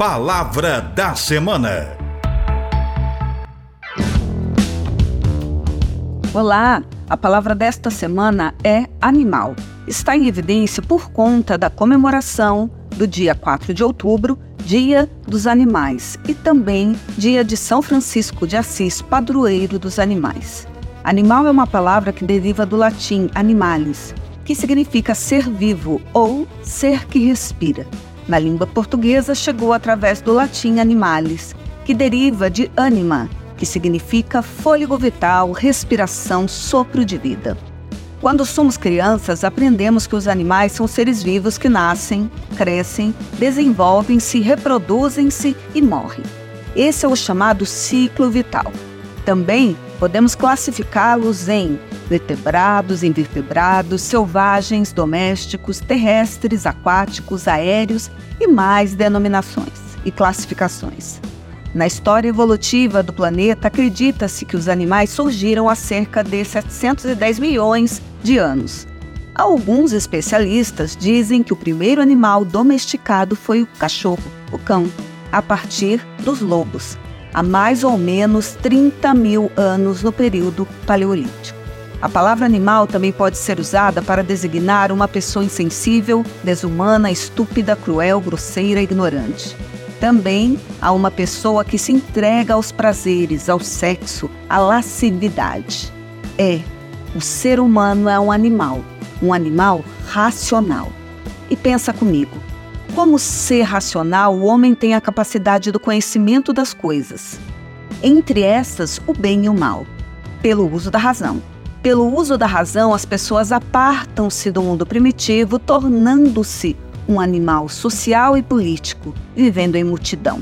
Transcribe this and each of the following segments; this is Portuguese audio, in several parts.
Palavra da Semana. Olá, a palavra desta semana é animal. Está em evidência por conta da comemoração do dia 4 de outubro, Dia dos Animais, e também Dia de São Francisco de Assis, padroeiro dos animais. Animal é uma palavra que deriva do latim animalis, que significa ser vivo ou ser que respira. Na língua portuguesa, chegou através do latim animalis, que deriva de anima, que significa fôlego vital, respiração, sopro de vida. Quando somos crianças, aprendemos que os animais são seres vivos que nascem, crescem, desenvolvem-se, reproduzem-se e morrem. Esse é o chamado ciclo vital. Também podemos classificá-los em vertebrados, invertebrados, selvagens, domésticos, terrestres, aquáticos, aéreos e mais denominações e classificações. Na história evolutiva do planeta, acredita-se que os animais surgiram há cerca de 710 milhões de anos. Alguns especialistas dizem que o primeiro animal domesticado foi o cachorro, o cão, a partir dos lobos, há mais ou menos 30 mil anos no período paleolítico. A palavra animal também pode ser usada para designar uma pessoa insensível, desumana, estúpida, cruel, grosseira ignorante. Também há uma pessoa que se entrega aos prazeres, ao sexo, à lascividade. É, o ser humano é um animal, um animal racional. E pensa comigo, como ser racional, o homem tem a capacidade do conhecimento das coisas. Entre essas, o bem e o mal, pelo uso da razão. Pelo uso da razão, as pessoas apartam-se do mundo primitivo, tornando-se um animal social e político, vivendo em multidão.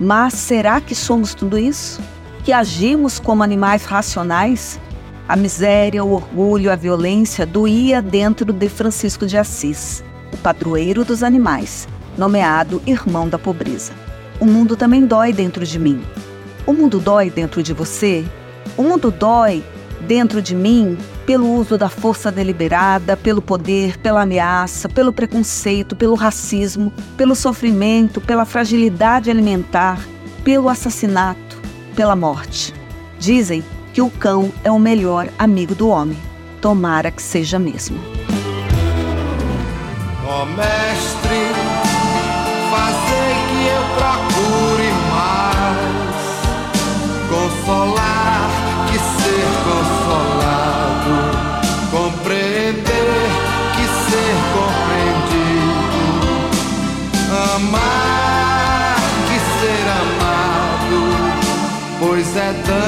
Mas será que somos tudo isso? Que agimos como animais racionais? A miséria, o orgulho, a violência doía dentro de Francisco de Assis, o padroeiro dos animais, nomeado irmão da pobreza. O mundo também dói dentro de mim. O mundo dói dentro de você? O mundo dói dentro de mim pelo uso da força deliberada, pelo poder, pela ameaça, pelo preconceito, pelo racismo, pelo sofrimento, pela fragilidade alimentar, pelo assassinato, pela morte. Dizem que o cão é o melhor amigo do homem. Tomara que seja mesmo. Ó oh, mestre, fazer que eu procure mais. Consolar que ser consolado, compreender que ser compreendido, amar que ser amado, pois é dando